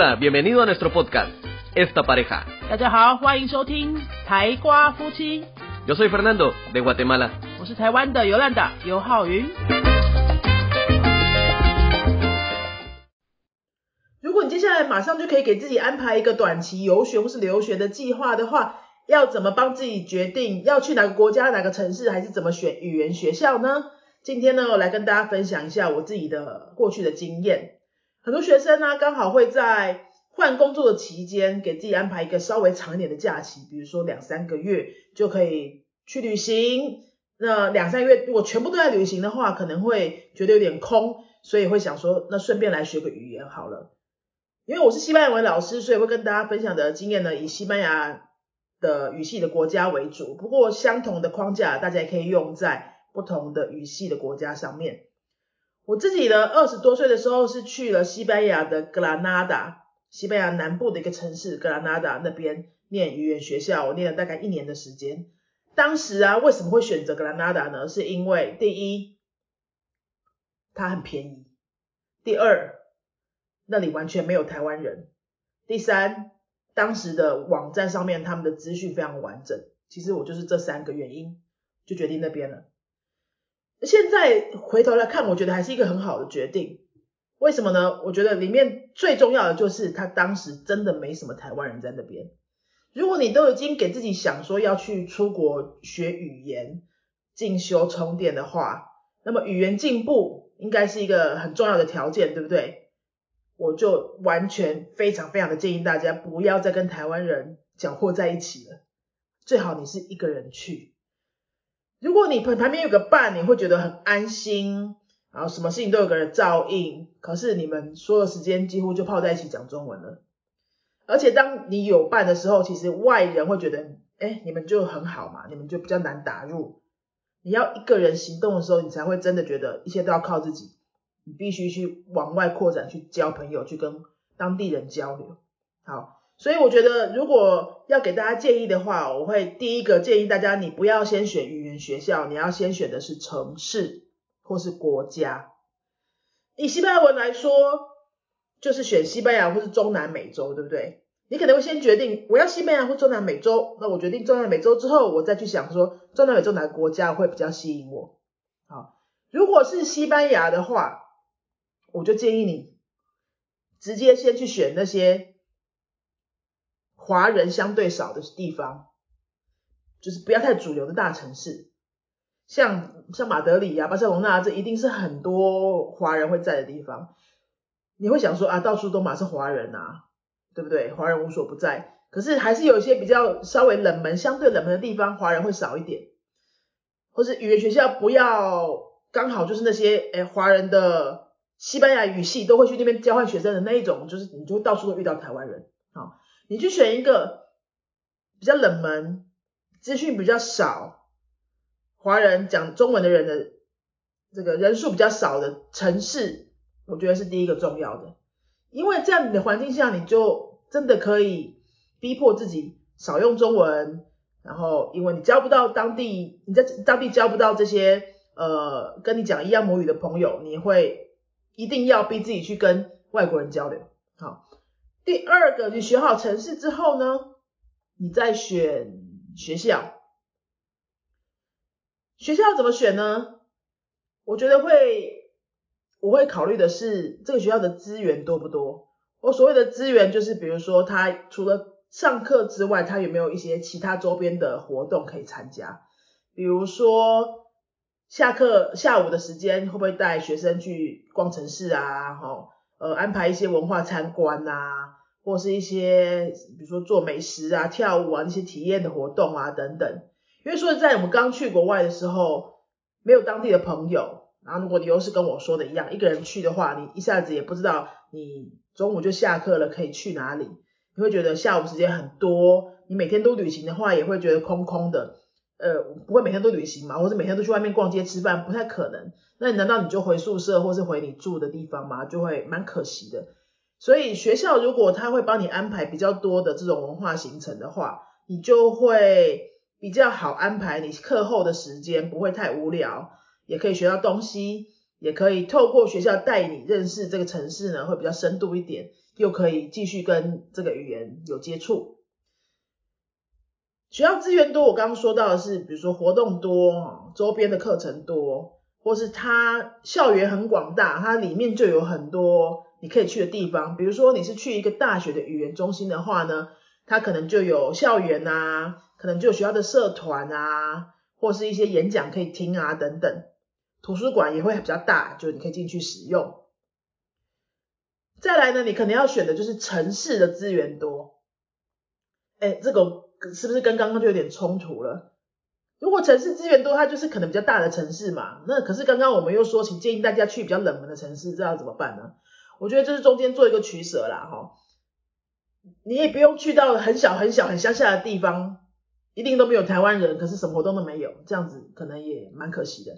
Hola, bienvenido a nuestro podcast, Esta Pareja. 大家好，欢迎收听台瓜夫妻，Yo soy Fernando, de Guatemala. 我是台湾的尤兰达尤浩云。如果你接下来马上就可以给自己安排一个短期游学或是留学的计划的话，要怎么帮自己决定要去哪个国家、哪个城市，还是怎么选语言学校呢？今天呢，我来跟大家分享一下我自己的过去的经验。很多学生呢，刚好会在换工作的期间，给自己安排一个稍微长一点的假期，比如说两三个月就可以去旅行。那两三个月如果全部都在旅行的话，可能会觉得有点空，所以会想说，那顺便来学个语言好了。因为我是西班牙文老师，所以会跟大家分享的经验呢，以西班牙的语系的国家为主。不过相同的框架，大家也可以用在不同的语系的国家上面。我自己的二十多岁的时候是去了西班牙的格拉纳达，西班牙南部的一个城市格拉纳达那边念语言学校，我念了大概一年的时间。当时啊，为什么会选择格拉纳达呢？是因为第一，它很便宜；第二，那里完全没有台湾人；第三，当时的网站上面他们的资讯非常完整。其实我就是这三个原因就决定那边了。现在回头来看，我觉得还是一个很好的决定。为什么呢？我觉得里面最重要的就是他当时真的没什么台湾人在那边。如果你都已经给自己想说要去出国学语言、进修、充电的话，那么语言进步应该是一个很重要的条件，对不对？我就完全非常非常的建议大家不要再跟台湾人搅和在一起了，最好你是一个人去。如果你旁旁边有个伴，你会觉得很安心，然后什么事情都有个人照应。可是你们所有时间几乎就泡在一起讲中文了。而且当你有伴的时候，其实外人会觉得，哎，你们就很好嘛，你们就比较难打入。你要一个人行动的时候，你才会真的觉得一切都要靠自己。你必须去往外扩展，去交朋友，去跟当地人交流。好。所以我觉得，如果要给大家建议的话，我会第一个建议大家，你不要先选语言学校，你要先选的是城市或是国家。以西班牙文来说，就是选西班牙或是中南美洲，对不对？你可能会先决定我要西班牙或中南美洲，那我决定中南美洲之后，我再去想说中南美洲哪个国家会比较吸引我。好，如果是西班牙的话，我就建议你直接先去选那些。华人相对少的地方，就是不要太主流的大城市，像像马德里啊、巴塞隆纳，这一定是很多华人会在的地方。你会想说啊，到处都嘛是华人啊，对不对？华人无所不在。可是还是有一些比较稍微冷门、相对冷门的地方，华人会少一点。或是语言学校不要刚好就是那些诶华人的西班牙语系都会去那边交换学生的那一种，就是你就到处都遇到台湾人啊。你去选一个比较冷门、资讯比较少、华人讲中文的人的这个人数比较少的城市，我觉得是第一个重要的。因为这样你的环境下，你就真的可以逼迫自己少用中文，然后因为你交不到当地，你在当地交不到这些呃跟你讲一样母语的朋友，你会一定要逼自己去跟外国人交流，好。第二个，你选好城市之后呢，你再选学校。学校怎么选呢？我觉得会，我会考虑的是这个学校的资源多不多。我所谓的资源，就是比如说，它除了上课之外，它有没有一些其他周边的活动可以参加？比如说，下课下午的时间会不会带学生去逛城市啊？哈，呃，安排一些文化参观啊？或是一些，比如说做美食啊、跳舞啊那些体验的活动啊等等。因为说在，我们刚去国外的时候，没有当地的朋友，然后如果你又是跟我说的一样，一个人去的话，你一下子也不知道你中午就下课了可以去哪里，你会觉得下午时间很多，你每天都旅行的话，也会觉得空空的。呃，不会每天都旅行嘛，或者每天都去外面逛街吃饭，不太可能。那难道你就回宿舍或是回你住的地方吗？就会蛮可惜的。所以学校如果他会帮你安排比较多的这种文化行程的话，你就会比较好安排你课后的时间，不会太无聊，也可以学到东西，也可以透过学校带你认识这个城市呢，会比较深度一点，又可以继续跟这个语言有接触。学校资源多，我刚刚说到的是，比如说活动多，周边的课程多，或是它校园很广大，它里面就有很多你可以去的地方。比如说你是去一个大学的语言中心的话呢，它可能就有校园啊，可能就有学校的社团啊，或是一些演讲可以听啊等等。图书馆也会比较大，就你可以进去使用。再来呢，你可能要选的就是城市的资源多。哎，这个是不是跟刚刚就有点冲突了？如果城市资源多，它就是可能比较大的城市嘛。那可是刚刚我们又说，请建议大家去比较冷门的城市，这要怎么办呢？我觉得这是中间做一个取舍啦，哈。你也不用去到很小很小很乡下的地方，一定都没有台湾人，可是什么活动都没有，这样子可能也蛮可惜的。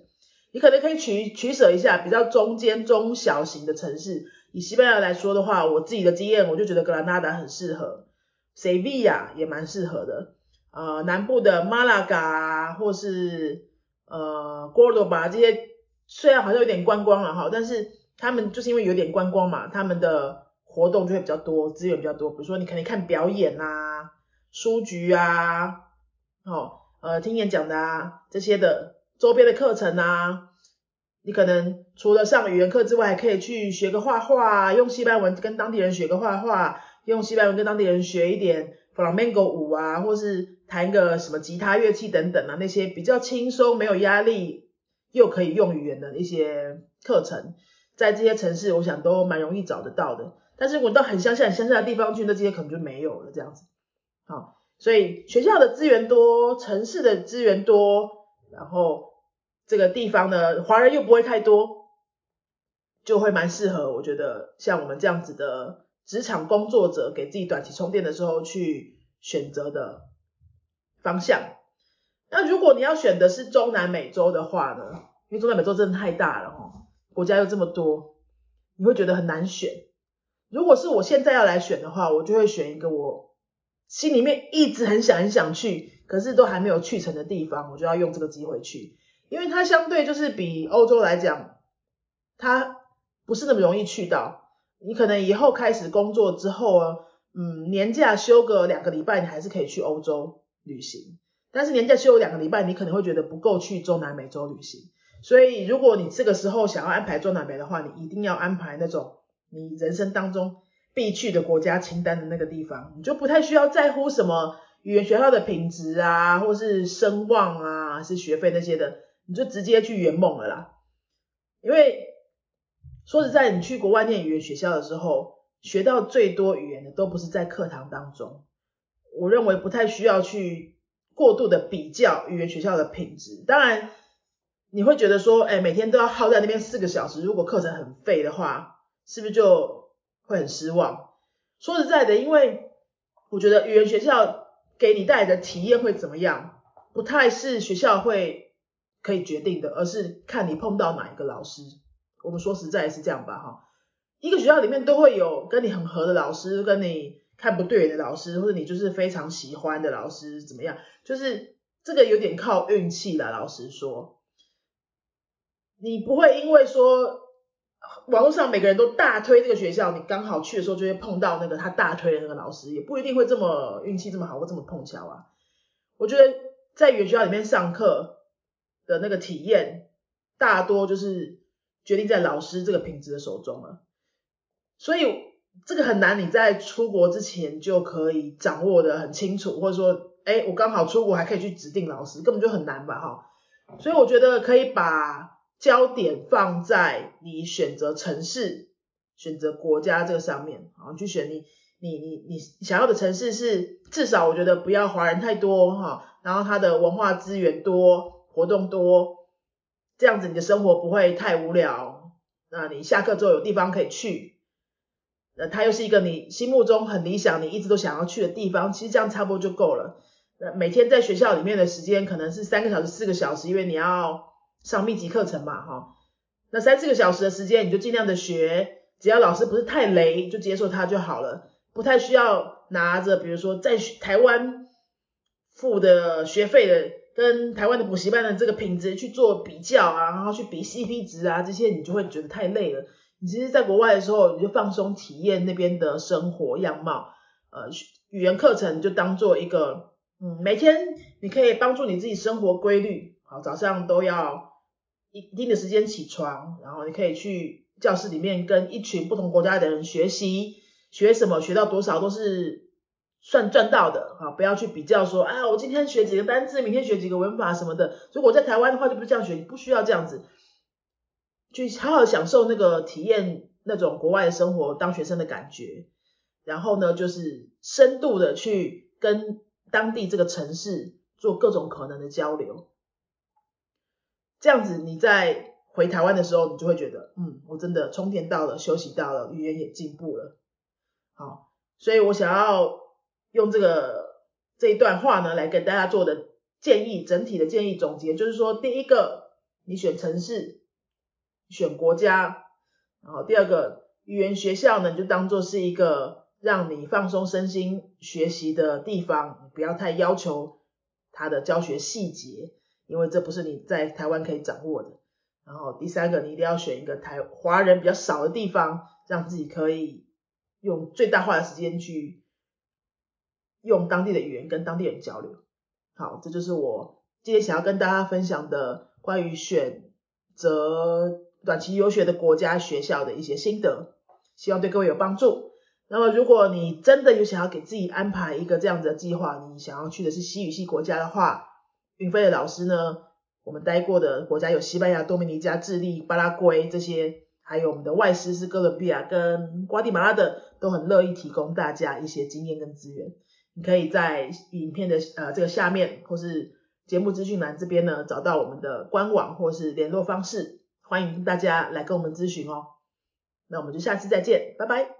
你可能可以取取舍一下，比较中间中小型的城市。以西班牙来说的话，我自己的经验，我就觉得格兰纳达很适合，Sevilla 也蛮适合的。呃，南部的马拉嘎或是呃 Gordo 吧这些，虽然好像有点观光了哈，但是他们就是因为有点观光嘛，他们的活动就会比较多，资源比较多。比如说你可能看表演啊，书局啊，哦，呃，听演讲的啊这些的。周边的课程啊，你可能除了上语言课之外，还可以去学个画画，用西班牙文跟当地人学个画画，用西班牙文跟当地人学一点 flamenco 舞啊，或是弹个什么吉他乐器等等啊，那些比较轻松、没有压力又可以用语言的一些课程，在这些城市，我想都蛮容易找得到的。但是我到很乡下、很乡下的地方去，那这些可能就没有了，这样子。好，所以学校的资源多，城市的资源多，然后。这个地方的，华人又不会太多，就会蛮适合。我觉得像我们这样子的职场工作者，给自己短期充电的时候去选择的方向。那如果你要选的是中南美洲的话呢，因为中南美洲真的太大了哈，国家又这么多，你会觉得很难选。如果是我现在要来选的话，我就会选一个我心里面一直很想很想去，可是都还没有去成的地方，我就要用这个机会去。因为它相对就是比欧洲来讲，它不是那么容易去到。你可能以后开始工作之后啊，嗯，年假休个两个礼拜，你还是可以去欧洲旅行。但是年假休两个礼拜，你可能会觉得不够去中南美洲旅行。所以如果你这个时候想要安排中南美的话，你一定要安排那种你人生当中必去的国家清单的那个地方，你就不太需要在乎什么语言学校的品质啊，或是声望啊，是学费那些的。你就直接去圆梦了啦，因为说实在，你去国外念语言学校的时候，学到最多语言的都不是在课堂当中。我认为不太需要去过度的比较语言学校的品质。当然，你会觉得说，哎，每天都要耗在那边四个小时，如果课程很废的话，是不是就会很失望？说实在的，因为我觉得语言学校给你带来的体验会怎么样，不太是学校会。可以决定的，而是看你碰到哪一个老师。我们说实在是这样吧，哈，一个学校里面都会有跟你很合的老师，跟你看不对眼的老师，或者你就是非常喜欢的老师，怎么样？就是这个有点靠运气啦。老实说，你不会因为说网络上每个人都大推这个学校，你刚好去的时候就会碰到那个他大推的那个老师，也不一定会这么运气这么好或这么碰巧啊。我觉得在原学校里面上课。的那个体验，大多就是决定在老师这个品质的手中了，所以这个很难，你在出国之前就可以掌握的很清楚，或者说，哎，我刚好出国还可以去指定老师，根本就很难吧，哈。所以我觉得可以把焦点放在你选择城市、选择国家这个上面，啊，去选你你你你想要的城市是至少我觉得不要华人太多，哈，然后它的文化资源多。活动多，这样子你的生活不会太无聊。那你下课之后有地方可以去，那它又是一个你心目中很理想、你一直都想要去的地方。其实这样差不多就够了。那每天在学校里面的时间可能是三个小时、四个小时，因为你要上密集课程嘛，哈。那三四个小时的时间你就尽量的学，只要老师不是太雷，就接受他就好了，不太需要拿着比如说在台湾付的学费的。跟台湾的补习班的这个品质去做比较啊，然后去比 CP 值啊，这些你就会觉得太累了。你其实在国外的时候，你就放松体验那边的生活样貌。呃，语言课程就当做一个，嗯，每天你可以帮助你自己生活规律。好，早上都要一定的时间起床，然后你可以去教室里面跟一群不同国家的人学习，学什么学到多少都是算赚到的。啊，不要去比较说，啊，我今天学几个单词，明天学几个文法什么的。如果在台湾的话，就不是这样学，你不需要这样子。去好好享受那个体验那种国外的生活，当学生的感觉，然后呢，就是深度的去跟当地这个城市做各种可能的交流，这样子你在回台湾的时候，你就会觉得，嗯，我真的充电到了，休息到了，语言也进步了。好，所以我想要用这个这一段话呢，来跟大家做的建议，整体的建议总结，就是说，第一个，你选城市。选国家，然后第二个语言学校呢，就当做是一个让你放松身心学习的地方，不要太要求它的教学细节，因为这不是你在台湾可以掌握的。然后第三个，你一定要选一个台华人比较少的地方，让自己可以用最大化的时间去用当地的语言跟当地人交流。好，这就是我今天想要跟大家分享的关于选择。短期游学的国家学校的一些心得，希望对各位有帮助。那么，如果你真的有想要给自己安排一个这样子的计划，你想要去的是西语系国家的话，云飞的老师呢，我们待过的国家有西班牙、多米尼加、智利、巴拉圭这些，还有我们的外师是哥伦比亚跟瓜地马拉的，都很乐意提供大家一些经验跟资源。你可以在影片的呃这个下面，或是节目资讯栏这边呢，找到我们的官网或是联络方式。欢迎大家来跟我们咨询哦，那我们就下次再见，拜拜。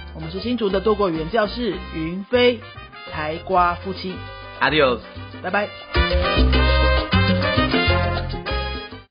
我们是新竹的多国语言教室云飞台瓜夫妻。，Adios，拜拜。